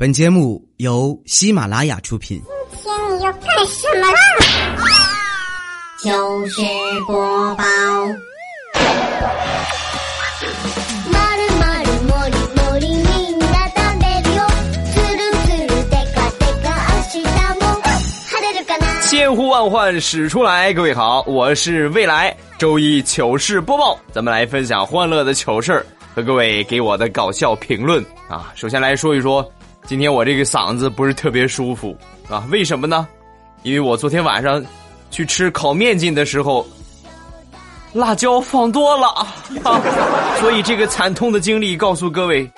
本节目由喜马拉雅出品。今天你要干什么啦？糗事播报。千呼万唤始出来，各位好，我是未来周一糗事播报，咱们来分享欢乐的糗事和各位给我的搞笑评论啊。首先来说一说，今天我这个嗓子不是特别舒服啊，为什么呢？因为我昨天晚上去吃烤面筋的时候，辣椒放多了啊，所以这个惨痛的经历告诉各位，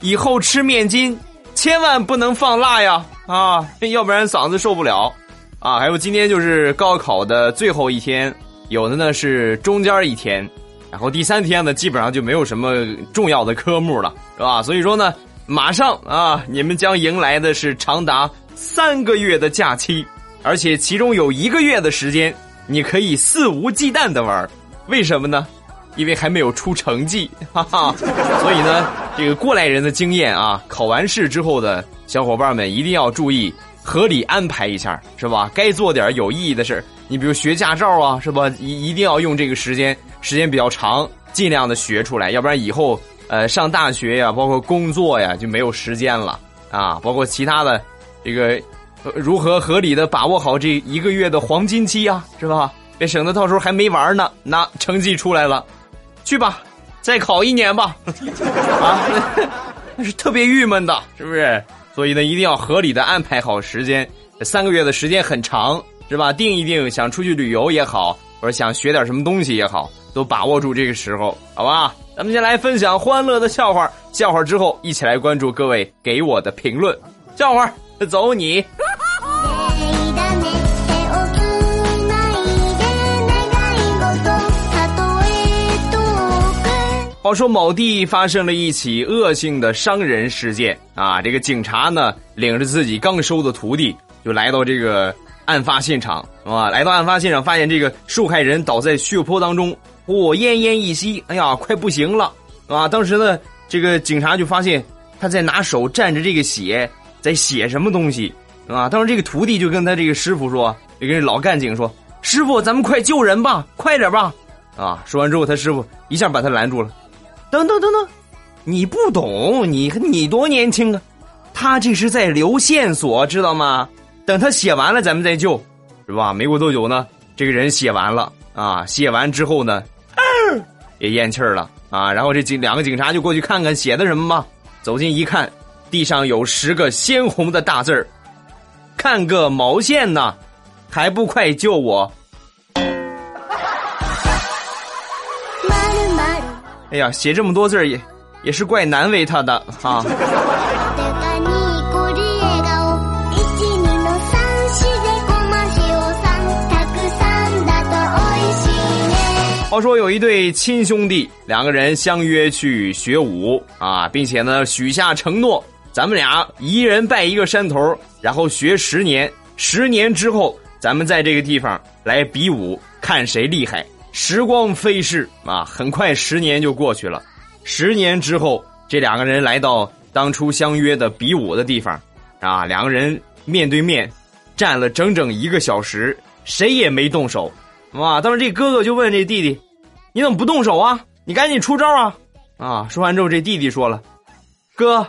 以后吃面筋千万不能放辣呀啊，要不然嗓子受不了。啊，还有今天就是高考的最后一天，有的呢是中间一天，然后第三天呢基本上就没有什么重要的科目了，是吧？所以说呢，马上啊，你们将迎来的是长达三个月的假期，而且其中有一个月的时间你可以肆无忌惮的玩，为什么呢？因为还没有出成绩，哈哈。所以呢，这个过来人的经验啊，考完试之后的小伙伴们一定要注意。合理安排一下，是吧？该做点有意义的事你比如学驾照啊，是吧？一一定要用这个时间，时间比较长，尽量的学出来，要不然以后呃上大学呀，包括工作呀就没有时间了啊。包括其他的这个如何合理的把握好这一个月的黄金期啊，是吧？别省得到时候还没玩呢，那成绩出来了，去吧，再考一年吧，啊，那是特别郁闷的，是不是？所以呢，一定要合理的安排好时间。三个月的时间很长，是吧？定一定，想出去旅游也好，或者想学点什么东西也好，都把握住这个时候，好吧？咱们先来分享欢乐的笑话，笑话之后一起来关注各位给我的评论。笑话，走你。话说某地发生了一起恶性的伤人事件啊！这个警察呢，领着自己刚收的徒弟，就来到这个案发现场啊。来到案发现场，发现这个受害人倒在血泊当中，哦，奄奄一息，哎呀，快不行了啊！当时呢，这个警察就发现他在拿手蘸着这个血，在写什么东西啊？当时这个徒弟就跟他这个师傅说，就跟老干警说：“师傅，咱们快救人吧，快点吧！”啊，说完之后，他师傅一下把他拦住了。等等等等，你不懂，你你多年轻啊！他这是在留线索，知道吗？等他写完了，咱们再救，是吧？没过多久呢，这个人写完了啊，写完之后呢，也咽气儿了啊。然后这警两个警察就过去看看写的什么吧。走近一看，地上有十个鲜红的大字儿，看个毛线呢？还不快救我！哎呀，写这么多字也也是怪难为他的哈。话说有一对亲兄弟，两个人相约去学武啊，并且呢许下承诺，咱们俩一人拜一个山头，然后学十年，十年之后咱们在这个地方来比武，看谁厉害。时光飞逝啊，很快十年就过去了。十年之后，这两个人来到当初相约的比武的地方，啊，两个人面对面站了整整一个小时，谁也没动手。哇！当时这哥哥就问这弟弟：“你怎么不动手啊？你赶紧出招啊！”啊！说完之后，这弟弟说了：“哥，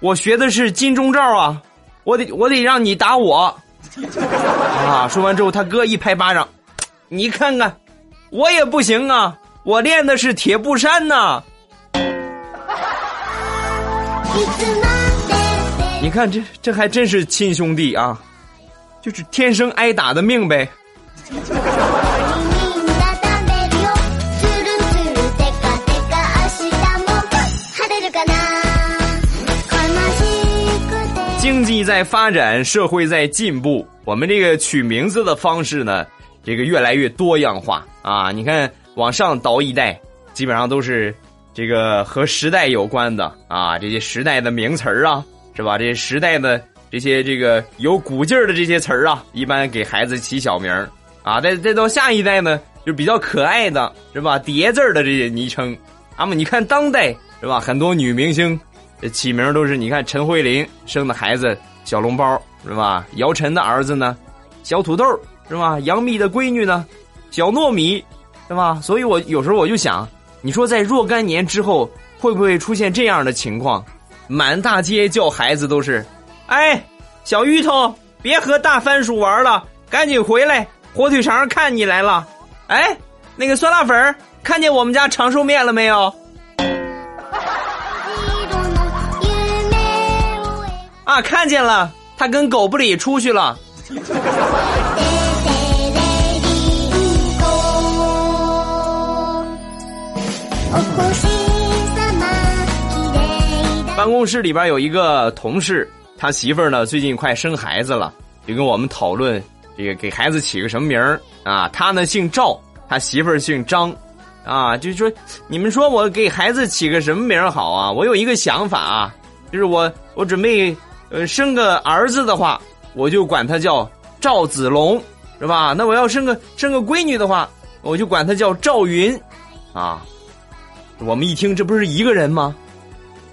我学的是金钟罩啊，我得我得让你打我。”啊！说完之后，他哥一拍巴掌：“你看看。”我也不行啊，我练的是铁布衫呢。你看这这还真是亲兄弟啊，就是天生挨打的命呗。经济在发展，社会在进步，我们这个取名字的方式呢？这个越来越多样化啊！你看，往上倒一代，基本上都是这个和时代有关的啊，这些时代的名词儿啊，是吧？这些时代的这些这个有古劲儿的这些词儿啊，一般给孩子起小名啊。再再到下一代呢，就比较可爱的是吧？叠字的这些昵称。那么你看当代是吧？很多女明星起名都是你看陈慧琳生的孩子小笼包是吧？姚晨的儿子呢，小土豆是吧？杨幂的闺女呢，小糯米是吧？所以我有时候我就想，你说在若干年之后会不会出现这样的情况？满大街叫孩子都是，哎，小芋头，别和大番薯玩了，赶紧回来，火腿肠看你来了。哎，那个酸辣粉看见我们家长寿面了没有？啊，看见了，他跟狗不理出去了。办公室里边有一个同事，他媳妇儿呢最近快生孩子了，就跟我们讨论这个给孩子起个什么名儿啊？他呢姓赵，他媳妇儿姓张，啊，就说你们说我给孩子起个什么名儿好啊？我有一个想法啊，就是我我准备呃生个儿子的话，我就管他叫赵子龙，是吧？那我要生个生个闺女的话，我就管他叫赵云，啊，我们一听这不是一个人吗？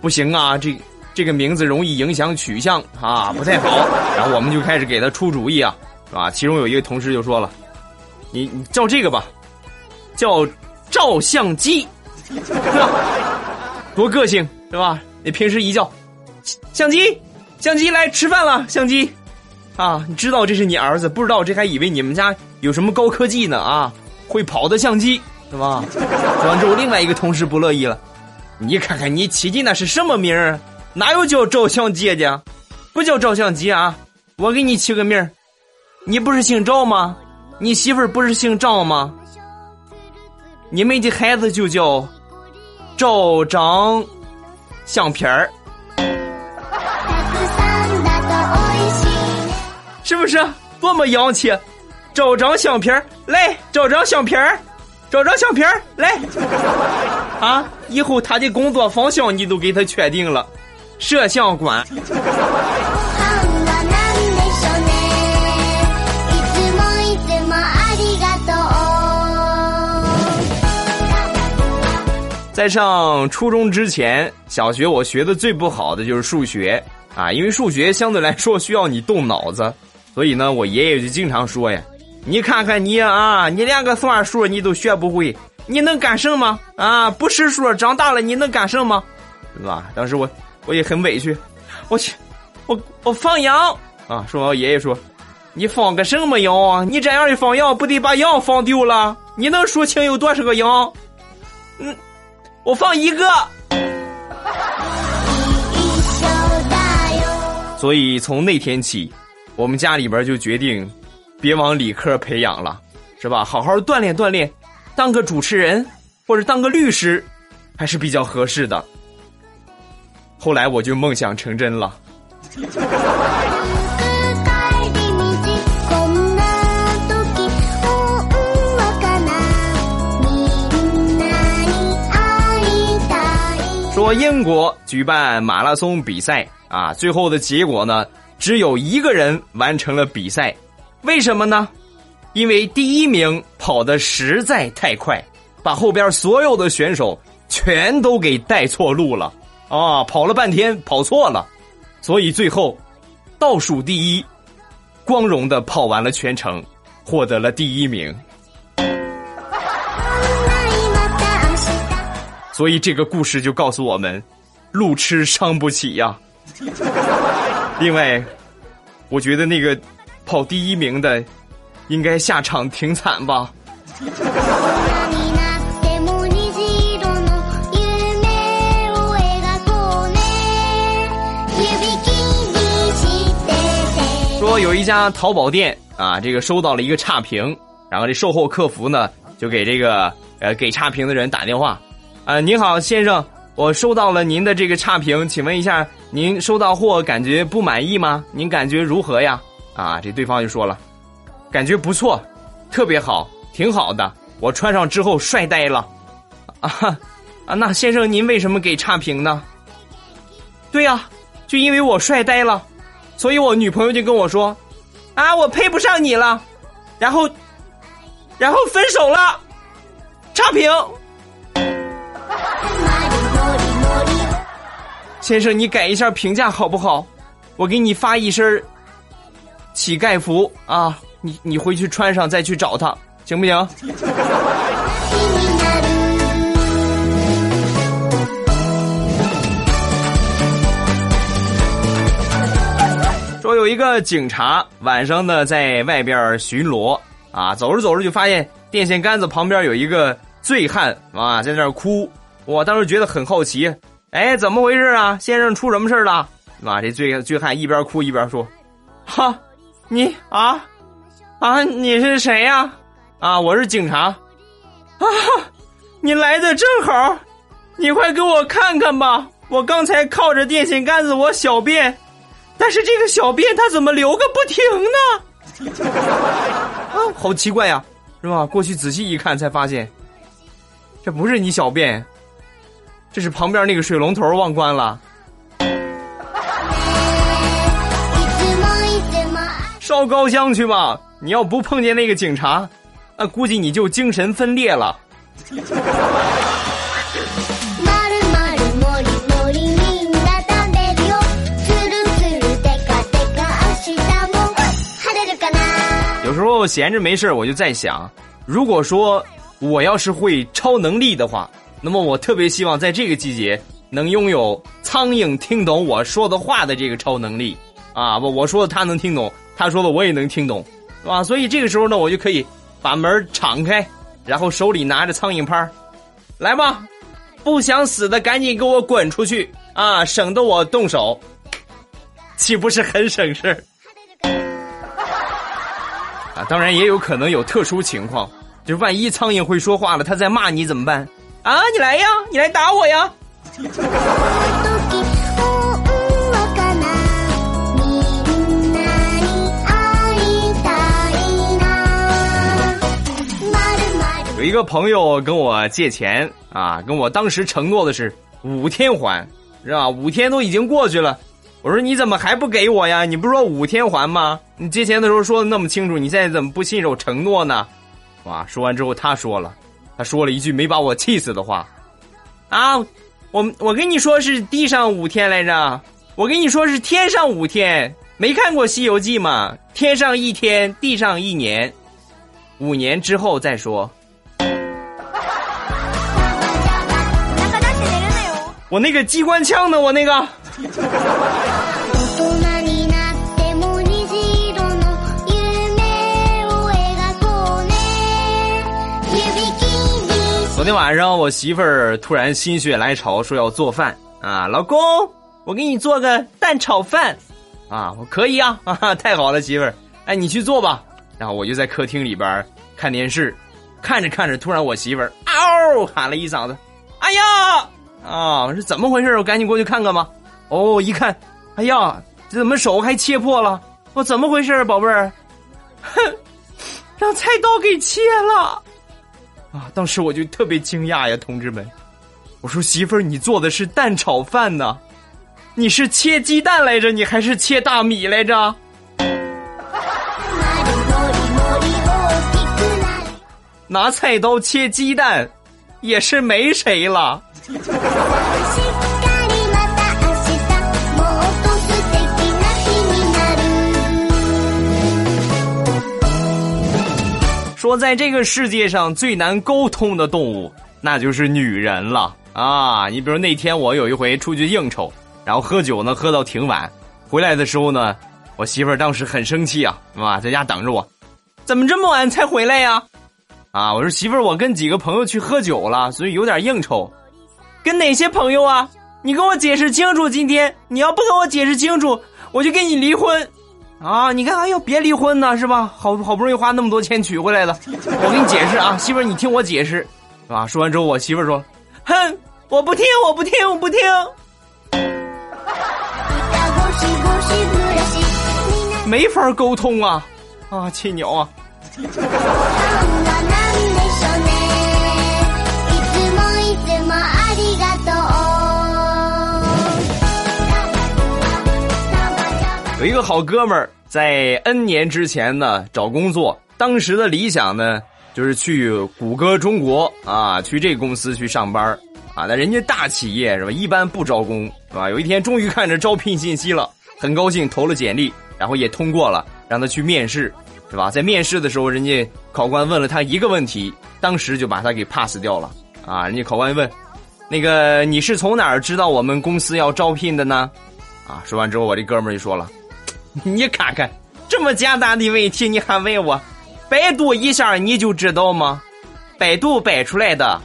不行啊，这这个名字容易影响取向啊，不太好。然后我们就开始给他出主意啊，是吧？其中有一个同事就说了：“你你叫这个吧，叫照相机，多个性是吧？你平时一叫相机，相机来吃饭了，相机啊，你知道这是你儿子，不知道这还以为你们家有什么高科技呢啊，会跑的相机是吧？”说完之后，另外一个同事不乐意了。你看看你起的那是什么名儿？哪有叫照相机的？不叫照相机啊！我给你起个名儿，你不是姓赵吗？你媳妇儿不是姓张吗？你们的孩子就叫赵张相片儿，是不是多么洋气？找张相片儿，来，找张相片儿。照张相片来，啊！以后他的工作方向你都给他确定了，摄像馆。在上初中之前，小学我学的最不好的就是数学啊，因为数学相对来说需要你动脑子，所以呢，我爷爷就经常说呀。你看看你啊，你连个算数你都学不会，你能干什么啊？不识数，长大了你能干什么？是吧？当时我我也很委屈，我去，我我放羊啊！说我爷爷说，你放个什么羊啊？你这样一放羊，不得把羊放丢了？你能数清有多少个羊？嗯，我放一个。所以从那天起，我们家里边就决定。别往理科培养了，是吧？好好锻炼锻炼，当个主持人或者当个律师，还是比较合适的。后来我就梦想成真了。说英国举办马拉松比赛啊，最后的结果呢，只有一个人完成了比赛。为什么呢？因为第一名跑的实在太快，把后边所有的选手全都给带错路了啊！跑了半天跑错了，所以最后倒数第一，光荣的跑完了全程，获得了第一名。所以这个故事就告诉我们，路痴伤不起呀。另外，我觉得那个。跑第一名的，应该下场挺惨吧？说有一家淘宝店啊，这个收到了一个差评，然后这售后客服呢就给这个呃给差评的人打电话，啊，您好先生，我收到了您的这个差评，请问一下，您收到货感觉不满意吗？您感觉如何呀？啊，这对方就说了，感觉不错，特别好，挺好的。我穿上之后帅呆了，啊啊！那先生您为什么给差评呢？对呀，就因为我帅呆了，所以我女朋友就跟我说，啊，我配不上你了，然后，然后分手了，差评。先生，你改一下评价好不好？我给你发一身乞丐服啊，你你回去穿上再去找他，行不行？说有一个警察晚上呢在外边巡逻啊，走着走着就发现电线杆子旁边有一个醉汉啊在那儿哭，我当时觉得很好奇，哎，怎么回事啊？先生出什么事了？啊，这醉醉汉一边哭一边说：“哈，你啊啊，你是谁呀？啊，我是警察。啊，你来的正好，你快给我看看吧，我刚才靠着电线杆子我小便。”但是这个小便它怎么流个不停呢？啊，好奇怪呀，是吧？过去仔细一看，才发现，这不是你小便，这是旁边那个水龙头忘关了。烧高香去吧！你要不碰见那个警察，那，估计你就精神分裂了。有时候闲着没事我就在想，如果说我要是会超能力的话，那么我特别希望在这个季节能拥有苍蝇听懂我说的话的这个超能力啊！不，我说的他能听懂，他说的我也能听懂，是吧？所以这个时候呢，我就可以把门敞开，然后手里拿着苍蝇拍来吧，不想死的赶紧给我滚出去啊，省得我动手，岂不是很省事？啊，当然也有可能有特殊情况，就万一苍蝇会说话了，他在骂你怎么办？啊，你来呀，你来打我呀！有一个朋友跟我借钱啊，跟我当时承诺的是五天还，是吧？五天都已经过去了。我说你怎么还不给我呀？你不是说五天还吗？你借钱的时候说的那么清楚，你现在怎么不信守承诺呢？哇！说完之后，他说了，他说了一句没把我气死的话，啊，我我跟你说是地上五天来着，我跟你说是天上五天，没看过《西游记》吗？天上一天，地上一年，五年之后再说。我那个机关枪呢？我那个。天晚上，我媳妇儿突然心血来潮说要做饭啊，老公，我给你做个蛋炒饭啊，我可以啊，啊，太好了，媳妇儿，哎，你去做吧。然后我就在客厅里边看电视，看着看着，突然我媳妇儿嗷喊了一嗓子，哎呀，啊，我说怎么回事？我赶紧过去看看吧。哦，一看，哎呀，这怎么手还切破了？我怎么回事，宝贝儿？哼，让菜刀给切了！啊，当时我就特别惊讶呀，同志们，我说媳妇儿，你做的是蛋炒饭呢？你是切鸡蛋来着？你还是切大米来着？拿菜刀切鸡蛋，也是没谁了。说，在这个世界上最难沟通的动物，那就是女人了啊！你比如那天我有一回出去应酬，然后喝酒呢，喝到挺晚，回来的时候呢，我媳妇儿当时很生气啊，啊，在家等着我，怎么这么晚才回来呀？啊，我说媳妇儿，我跟几个朋友去喝酒了，所以有点应酬。跟哪些朋友啊？你跟我解释清楚，今天你要不跟我解释清楚，我就跟你离婚。啊，你看，哎呦，别离婚呢，是吧？好好不容易花那么多钱娶回来的，我给你解释啊，媳妇儿，你听我解释，是吧？说完之后，我媳妇儿说：“哼，我不听，我不听，我不听。”没法沟通啊，啊，亲娘啊！有一个好哥们儿，在 N 年之前呢找工作，当时的理想呢就是去谷歌中国啊，去这公司去上班啊，那人家大企业是吧？一般不招工是吧？有一天终于看着招聘信息了，很高兴投了简历，然后也通过了，让他去面试，是吧？在面试的时候，人家考官问了他一个问题，当时就把他给 pass 掉了啊！人家考官问，那个你是从哪儿知道我们公司要招聘的呢？啊，说完之后，我这哥们儿就说了，你看看这么简单的问题你还问我，百度一下你就知道吗？百度摆出来的。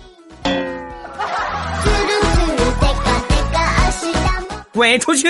滚出去！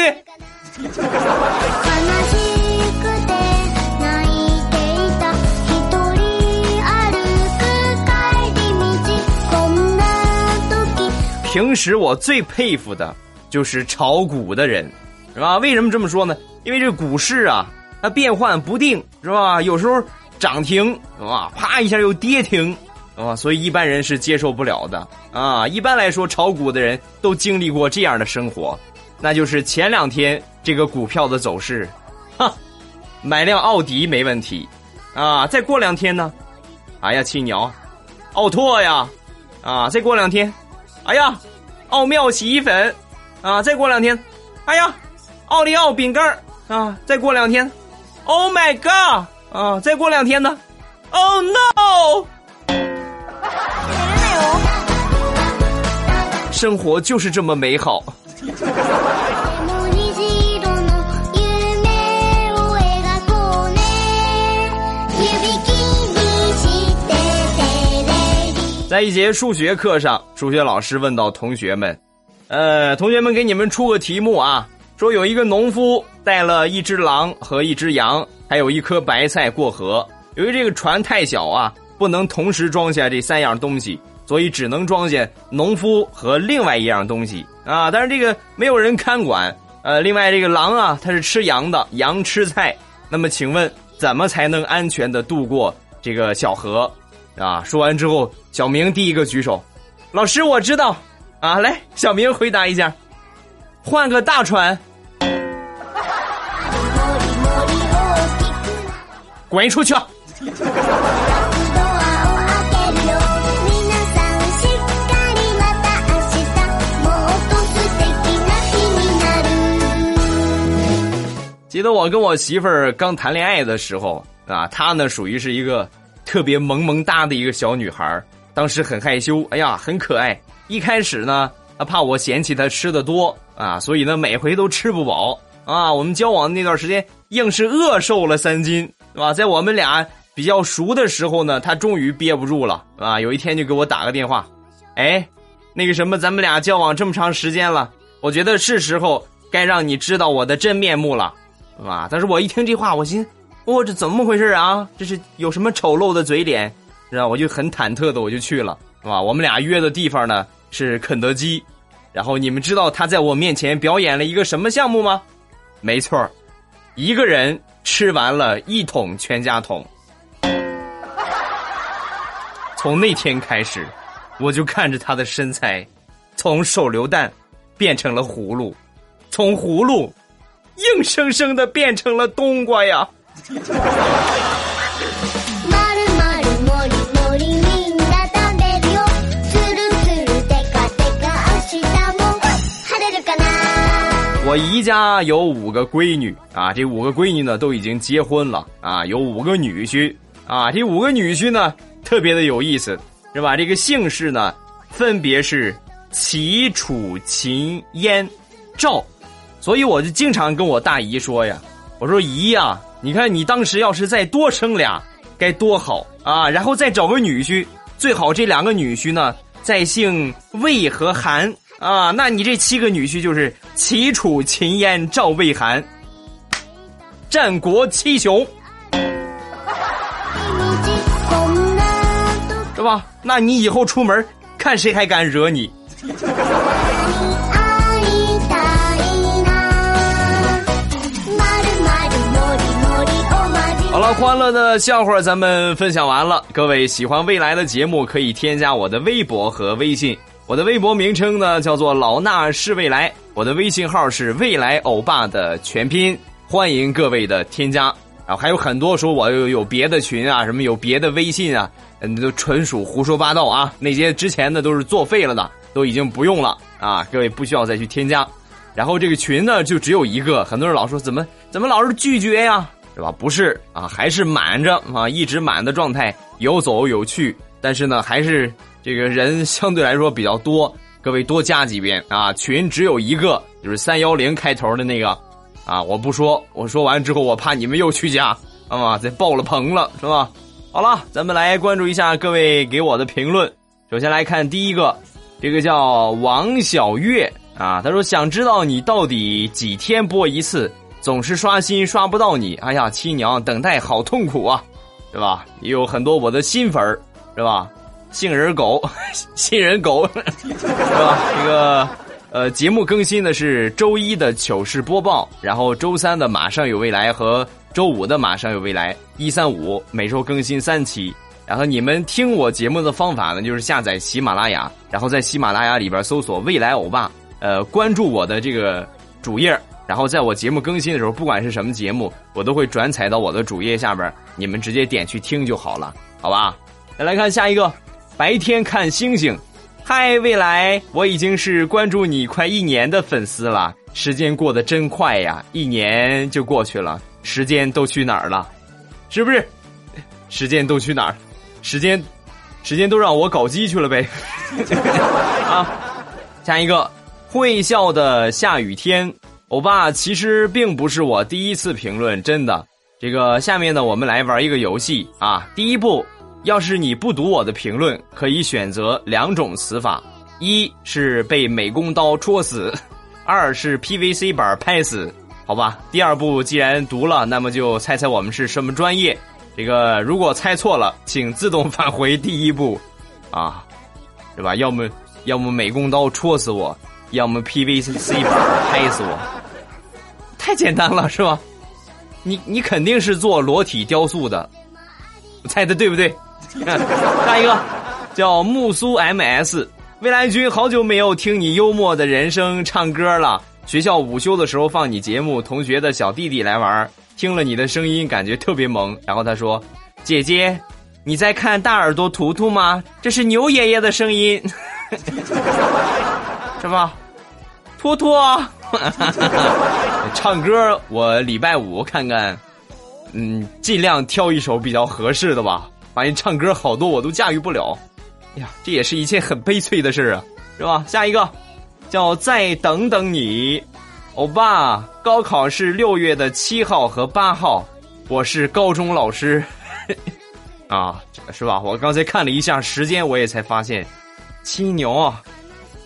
平时我最佩服的就是炒股的人，是吧？为什么这么说呢？因为这股市啊，它变幻不定，是吧？有时候涨停，是吧？啪一下又跌停，啊，所以一般人是接受不了的啊。一般来说，炒股的人都经历过这样的生活，那就是前两天这个股票的走势，哈，买辆奥迪没问题，啊，再过两天呢，哎呀，青鸟，奥拓呀，啊，再过两天。哎呀，奥妙洗衣粉，啊！再过两天，哎呀，奥利奥饼干啊！再过两天，Oh my god！啊！再过两天呢，Oh no！生活就是这么美好。在一节数学课上，数学老师问到同学们：“呃，同学们，给你们出个题目啊，说有一个农夫带了一只狼和一只羊，还有一颗白菜过河。由于这个船太小啊，不能同时装下这三样东西，所以只能装下农夫和另外一样东西啊。但是这个没有人看管。呃，另外这个狼啊，它是吃羊的，羊吃菜。那么，请问怎么才能安全的渡过这个小河？”啊！说完之后，小明第一个举手，老师我知道，啊，来，小明回答一下，换个大船，滚出去！记得我跟我媳妇儿刚谈恋爱的时候啊，她呢属于是一个。特别萌萌哒的一个小女孩儿，当时很害羞，哎呀，很可爱。一开始呢，她怕我嫌弃她吃的多啊，所以呢，每回都吃不饱啊。我们交往的那段时间，硬是饿瘦了三斤，是吧？在我们俩比较熟的时候呢，他终于憋不住了啊。有一天就给我打个电话，哎，那个什么，咱们俩交往这么长时间了，我觉得是时候该让你知道我的真面目了，是吧？但是我一听这话，我心。哦，这怎么回事啊？这是有什么丑陋的嘴脸？是吧？我就很忐忑的，我就去了，是吧？我们俩约的地方呢是肯德基，然后你们知道他在我面前表演了一个什么项目吗？没错一个人吃完了一桶全家桶。从那天开始，我就看着他的身材，从手榴弹变成了葫芦，从葫芦硬生生的变成了冬瓜呀！我姨家有五个闺女啊，这五个闺女呢都已经结婚了啊，有五个女婿啊，这五个女婿呢特别的有意思，是吧？这个姓氏呢分别是齐、楚、秦、燕、赵，所以我就经常跟我大姨说呀，我说姨呀。你看，你当时要是再多生俩，该多好啊！然后再找个女婿，最好这两个女婿呢，再姓魏和韩啊。那你这七个女婿就是齐楚秦燕赵魏韩，战国七雄，是吧？那你以后出门，看谁还敢惹你？好了，欢乐的笑话咱们分享完了。各位喜欢未来的节目，可以添加我的微博和微信。我的微博名称呢叫做老衲是未来，我的微信号是未来欧巴的全拼。欢迎各位的添加。啊，还有很多说我有有别的群啊，什么有别的微信啊，嗯，都纯属胡说八道啊。那些之前的都是作废了的都已经不用了啊，各位不需要再去添加。然后这个群呢就只有一个，很多人老说怎么怎么老是拒绝呀，是吧？不是啊，还是满着啊，一直满的状态，有走有去，但是呢还是这个人相对来说比较多，各位多加几遍啊。群只有一个，就是三幺零开头的那个啊，我不说，我说完之后我怕你们又去加啊，再爆了棚了是吧？好了，咱们来关注一下各位给我的评论。首先来看第一个，这个叫王小月。啊，他说想知道你到底几天播一次，总是刷新刷不到你，哎呀，亲娘，等待好痛苦啊，是吧？也有很多我的新粉儿，是吧？杏仁狗，杏仁狗，是吧？这个呃，节目更新的是周一的糗事播报，然后周三的马上有未来和周五的马上有未来，一三五每周更新三期。然后你们听我节目的方法呢，就是下载喜马拉雅，然后在喜马拉雅里边搜索“未来欧巴”。呃，关注我的这个主页，然后在我节目更新的时候，不管是什么节目，我都会转载到我的主页下边，你们直接点去听就好了，好吧？再来看下一个，白天看星星。嗨，未来，我已经是关注你快一年的粉丝了，时间过得真快呀，一年就过去了，时间都去哪儿了？是不是？时间都去哪儿？时间，时间都让我搞基去了呗？啊，下一个。会笑的下雨天，欧巴其实并不是我第一次评论，真的。这个下面呢，我们来玩一个游戏啊。第一步，要是你不读我的评论，可以选择两种死法：一是被美工刀戳死，二是 PVC 板拍死。好吧，第二步既然读了，那么就猜猜我们是什么专业。这个如果猜错了，请自动返回第一步，啊，对吧？要么要么美工刀戳死我。要么 PVC 板拍死我，太简单了是吧？你你肯定是做裸体雕塑的，猜的对不对？下一个叫木苏 MS，未来君好久没有听你幽默的人生唱歌了。学校午休的时候放你节目，同学的小弟弟来玩，听了你的声音感觉特别萌。然后他说：“姐姐，你在看大耳朵图图吗？这是牛爷爷的声音，是吧？”托托，唱歌我礼拜五看看，嗯，尽量挑一首比较合适的吧。发现唱歌好多我都驾驭不了，哎呀，这也是一件很悲催的事啊，是吧？下一个叫再等等你，欧巴，高考是六月的七号和八号，我是高中老师，啊，是吧？我刚才看了一下时间，我也才发现，亲牛啊！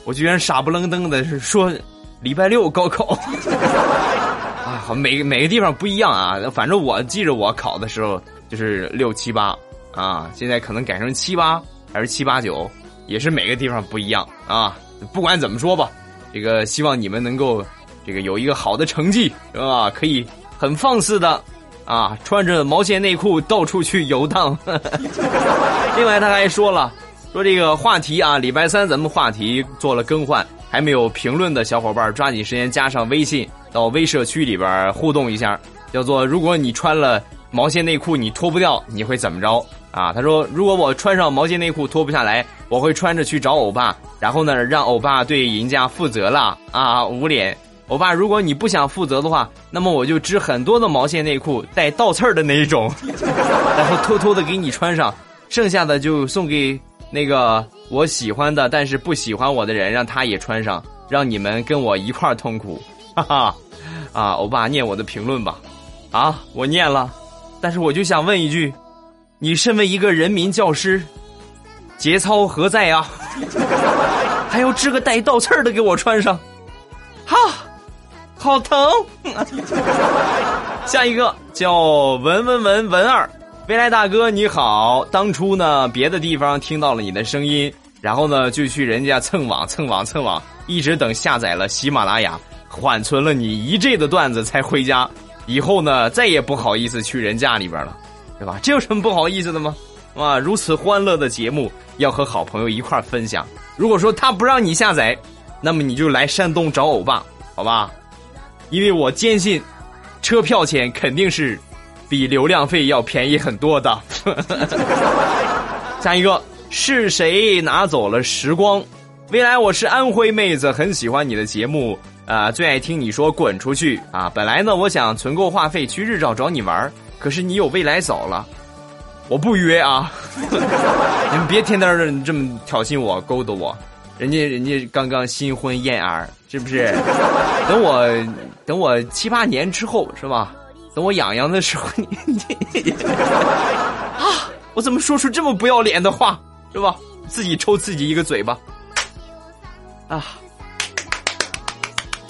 我居然傻不愣登的是说礼拜六高考，啊，好每每个地方不一样啊，反正我记着我考的时候就是六七八啊，现在可能改成七八还是七八九，也是每个地方不一样啊。不管怎么说吧，这个希望你们能够这个有一个好的成绩，是吧？可以很放肆的啊，穿着毛线内裤到处去游荡。另外他还说了。说这个话题啊，礼拜三咱们话题做了更换，还没有评论的小伙伴抓紧时间加上微信到微社区里边互动一下，叫做如果你穿了毛线内裤你脱不掉你会怎么着啊？他说如果我穿上毛线内裤脱不下来，我会穿着去找欧巴，然后呢让欧巴对人家负责了啊捂脸。欧巴如果你不想负责的话，那么我就织很多的毛线内裤带倒刺儿的那一种，然后偷偷的给你穿上，剩下的就送给。那个我喜欢的，但是不喜欢我的人，让他也穿上，让你们跟我一块痛苦，哈哈！啊，欧巴念我的评论吧，啊，我念了，但是我就想问一句，你身为一个人民教师，节操何在啊？还要织个带倒刺儿的给我穿上，哈，好疼！下一个叫文文文文二。未来大哥你好，当初呢别的地方听到了你的声音，然后呢就去人家蹭网蹭网蹭网，一直等下载了喜马拉雅，缓存了你一 G 的段子才回家。以后呢再也不好意思去人家里边了，对吧？这有什么不好意思的吗？啊，如此欢乐的节目要和好朋友一块分享。如果说他不让你下载，那么你就来山东找欧巴，好吧？因为我坚信，车票钱肯定是。比流量费要便宜很多的。下一个是谁拿走了时光？未来我是安徽妹子，很喜欢你的节目啊、最爱听你说滚出去啊！本来呢，我想存够话费去日照找你玩儿，可是你有未来嫂了，我不约啊！你们别天天的这么挑衅我、勾搭我，人家人家刚刚新婚燕尔，是不是？等我等我七八年之后是吧？等我痒痒的时候，你你啊！我怎么说出这么不要脸的话是吧？自己抽自己一个嘴巴啊！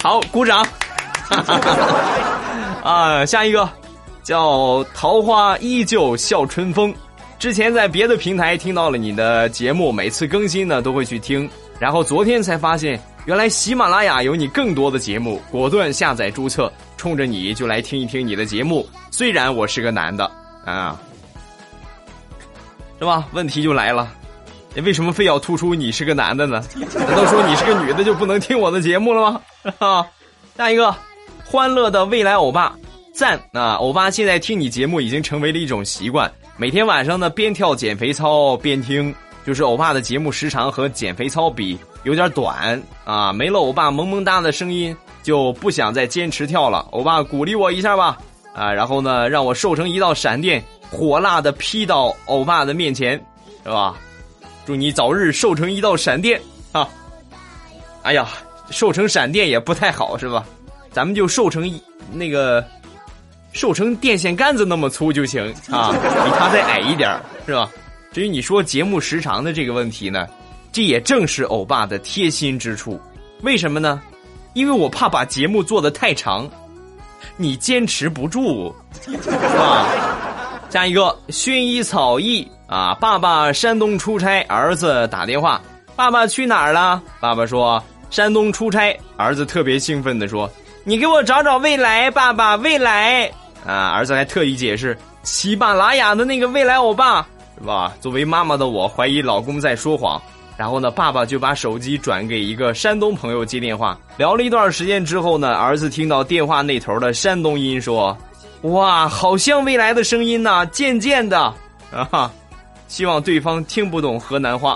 好，鼓掌！啊，下一个叫桃花依旧笑春风。之前在别的平台听到了你的节目，每次更新呢都会去听，然后昨天才发现原来喜马拉雅有你更多的节目，果断下载注册，冲着你就来听一听你的节目。虽然我是个男的啊，是吧？问题就来了，你为什么非要突出你是个男的呢？难道说你是个女的就不能听我的节目了吗？啊，下一个，欢乐的未来欧巴，赞啊！欧巴现在听你节目已经成为了一种习惯，每天晚上呢边跳减肥操边听，就是欧巴的节目时长和减肥操比有点短啊，没了欧巴萌萌哒的声音就不想再坚持跳了。欧巴鼓励我一下吧，啊，然后呢让我瘦成一道闪电，火辣的劈到欧巴的面前，是吧？祝你早日瘦成一道闪电啊！哎呀。瘦成闪电也不太好是吧？咱们就瘦成那个，瘦成电线杆子那么粗就行 啊，比他再矮一点是吧？至于你说节目时长的这个问题呢，这也正是欧巴的贴心之处。为什么呢？因为我怕把节目做的太长，你坚持不住，是吧？下一个薰衣草意啊，爸爸山东出差，儿子打电话，爸爸去哪儿了？爸爸说。山东出差，儿子特别兴奋地说：“你给我找找未来，爸爸，未来啊！”儿子还特意解释：“喜马拉雅的那个未来欧巴，是吧？”作为妈妈的我，怀疑老公在说谎。然后呢，爸爸就把手机转给一个山东朋友接电话。聊了一段时间之后呢，儿子听到电话那头的山东音说：“哇，好像未来的声音呐，渐渐的啊哈，希望对方听不懂河南话。”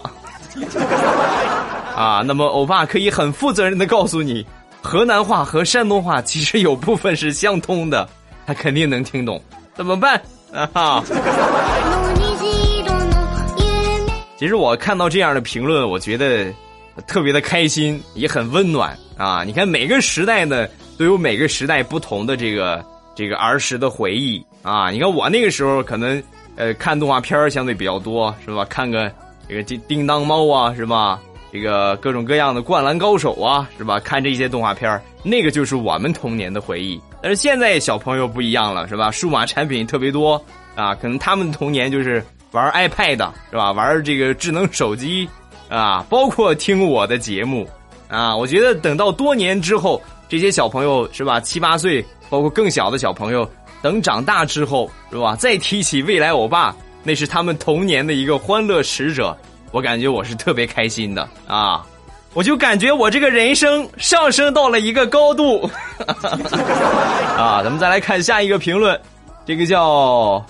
啊，那么欧巴可以很负责任的告诉你，河南话和山东话其实有部分是相通的，他肯定能听懂，怎么办啊？哈 其实我看到这样的评论，我觉得特别的开心，也很温暖啊！你看每个时代呢，都有每个时代不同的这个这个儿时的回忆啊！你看我那个时候可能呃看动画片相对比较多，是吧？看个这个叮叮当猫啊，是吧？这个各种各样的灌篮高手啊，是吧？看这些动画片那个就是我们童年的回忆。但是现在小朋友不一样了，是吧？数码产品特别多啊，可能他们童年就是玩 iPad，是吧？玩这个智能手机啊，包括听我的节目啊。我觉得等到多年之后，这些小朋友是吧？七八岁，包括更小的小朋友，等长大之后，是吧？再提起未来欧巴，那是他们童年的一个欢乐使者。我感觉我是特别开心的啊！我就感觉我这个人生上升到了一个高度 啊！咱们再来看下一个评论，这个叫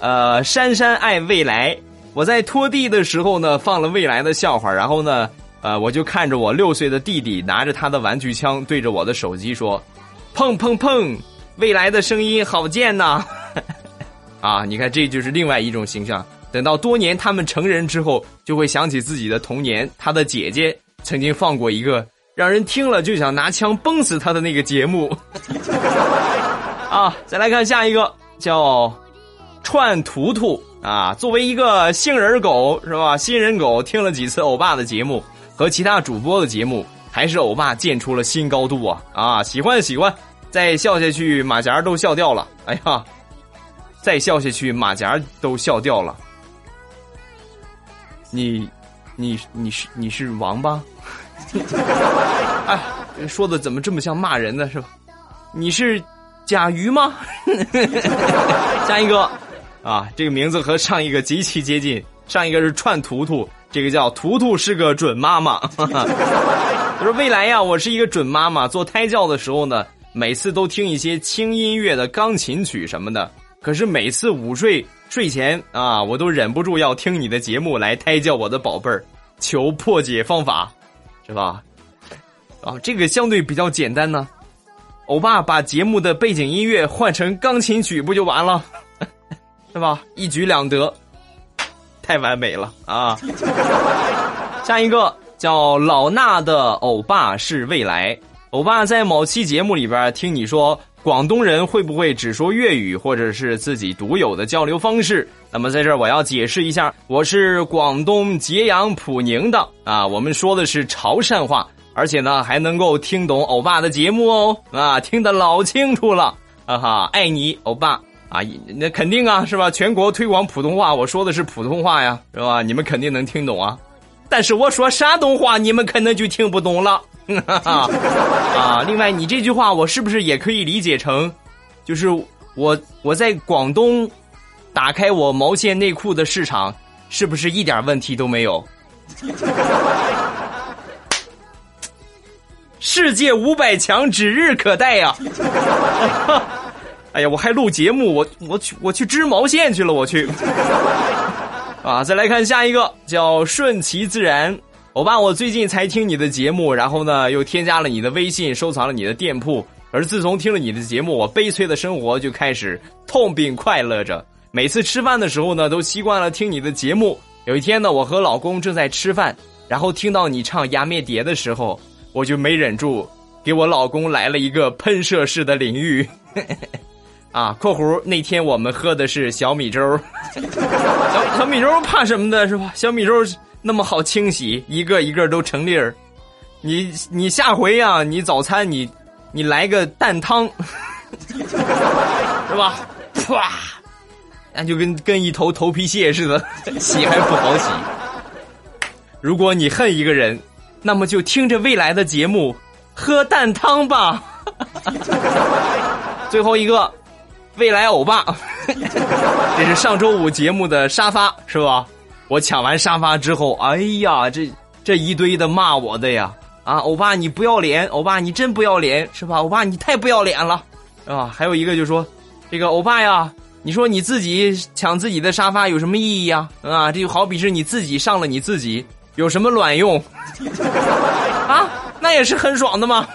呃珊珊爱未来。我在拖地的时候呢，放了未来的笑话，然后呢，呃，我就看着我六岁的弟弟拿着他的玩具枪对着我的手机说：“砰砰砰，未来的声音好贱呐！” 啊，你看这就是另外一种形象。等到多年他们成人之后，就会想起自己的童年。他的姐姐曾经放过一个让人听了就想拿枪崩死他的那个节目。啊，再来看下一个，叫串图图啊。作为一个杏仁狗是吧？新人狗听了几次欧巴的节目和其他主播的节目，还是欧巴建出了新高度啊！啊，喜欢喜欢，再笑下去马甲都笑掉了。哎呀，再笑下去马甲都笑掉了。你，你你是你是王八？哎，说的怎么这么像骂人呢？是吧？你是甲鱼吗？下一个啊，这个名字和上一个极其接近。上一个是串图图，这个叫图图是个准妈妈。他说未来呀，我是一个准妈妈。做胎教的时候呢，每次都听一些轻音乐的钢琴曲什么的。可是每次午睡。睡前啊，我都忍不住要听你的节目来胎教我的宝贝儿，求破解方法。是吧？啊，这个相对比较简单呢。欧巴把节目的背景音乐换成钢琴曲，不就完了？是吧？一举两得，太完美了啊！下一个叫老衲的欧巴是未来。欧巴在某期节目里边听你说，广东人会不会只说粤语，或者是自己独有的交流方式？那么在这儿我要解释一下，我是广东揭阳普宁的啊，我们说的是潮汕话，而且呢还能够听懂欧巴的节目哦啊，听得老清楚了啊哈，爱你欧巴。啊，那肯定啊，是吧？全国推广普通话，我说的是普通话呀，是吧？你们肯定能听懂啊。但是我说山东话，你们可能就听不懂了。啊，另外，你这句话我是不是也可以理解成，就是我我在广东打开我毛线内裤的市场，是不是一点问题都没有？世界五百强指日可待呀！哎呀，我还录节目，我我去我去织毛线去了，我去。啊，再来看下一个，叫顺其自然。欧巴，我最近才听你的节目，然后呢又添加了你的微信，收藏了你的店铺。而自从听了你的节目，我悲催的生活就开始痛并快乐着。每次吃饭的时候呢，都习惯了听你的节目。有一天呢，我和老公正在吃饭，然后听到你唱《压灭蝶》的时候，我就没忍住，给我老公来了一个喷射式的淋浴。啊，括弧那天我们喝的是小米粥，小小米粥怕什么的是吧？小米粥那么好清洗，一个一个都成粒儿。你你下回呀，你早餐你你来个蛋汤，是吧？唰，那就跟跟一头头皮屑似的，洗还不好洗。如果你恨一个人，那么就听着未来的节目，喝蛋汤吧。最后一个。未来欧巴，这是上周五节目的沙发是吧？我抢完沙发之后，哎呀，这这一堆的骂我的呀！啊，欧巴你不要脸，欧巴你真不要脸是吧？欧巴你太不要脸了，啊！还有一个就说，这个欧巴呀，你说你自己抢自己的沙发有什么意义呀？啊，这就好比是你自己上了你自己，有什么卵用？啊，那也是很爽的嘛！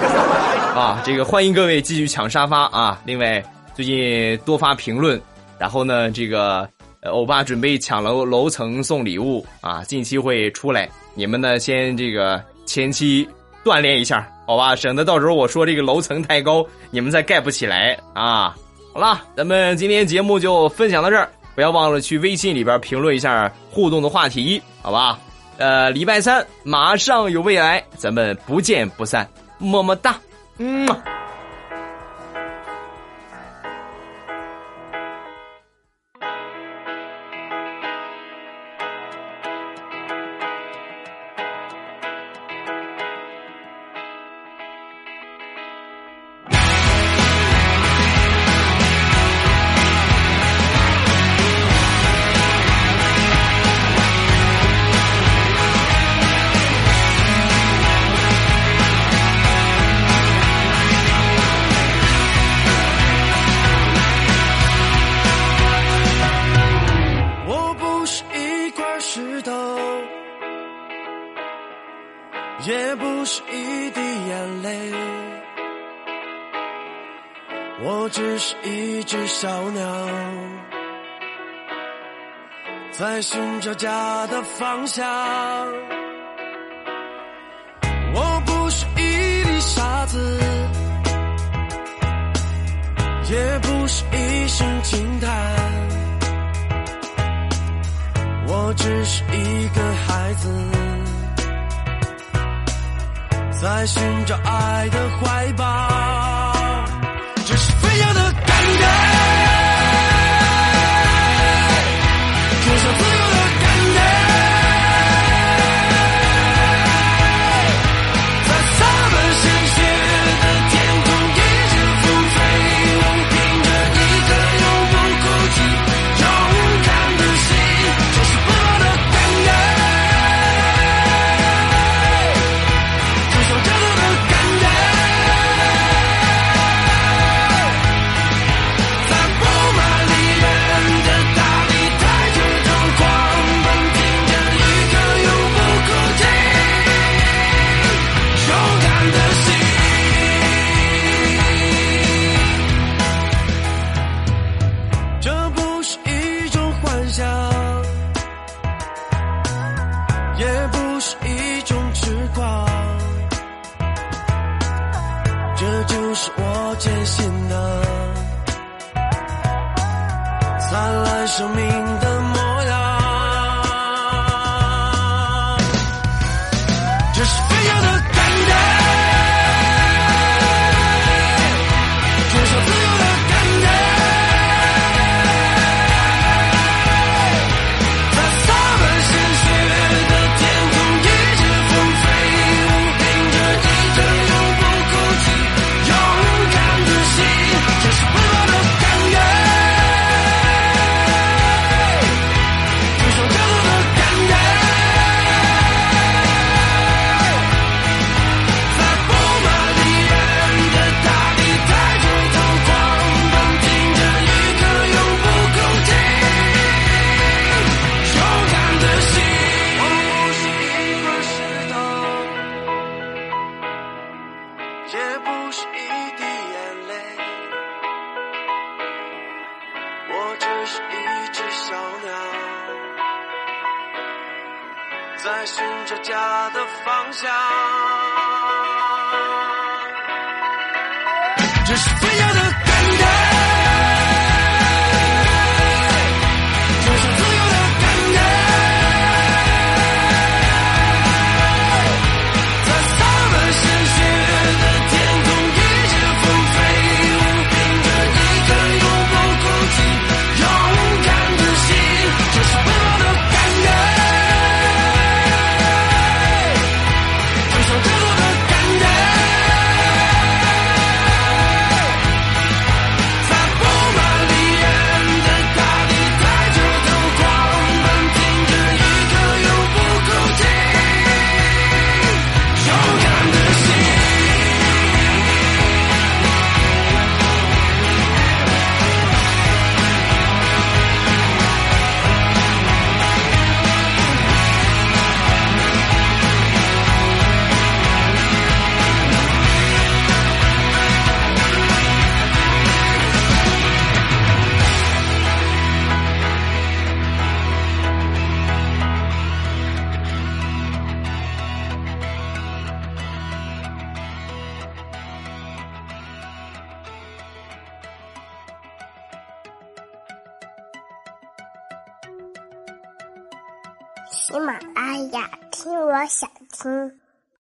啊，这个欢迎各位继续抢沙发啊！另外。最近多发评论，然后呢，这个欧巴准备抢楼楼层送礼物啊，近期会出来。你们呢，先这个前期锻炼一下，好吧，省得到时候我说这个楼层太高，你们再盖不起来啊。好了，咱们今天节目就分享到这儿，不要忘了去微信里边评论一下互动的话题，好吧？呃，礼拜三马上有未来，咱们不见不散，么么哒，嗯。在寻找家的方向。我不是一粒沙子，也不是一声轻叹。我只是一个孩子，在寻找爱的怀抱。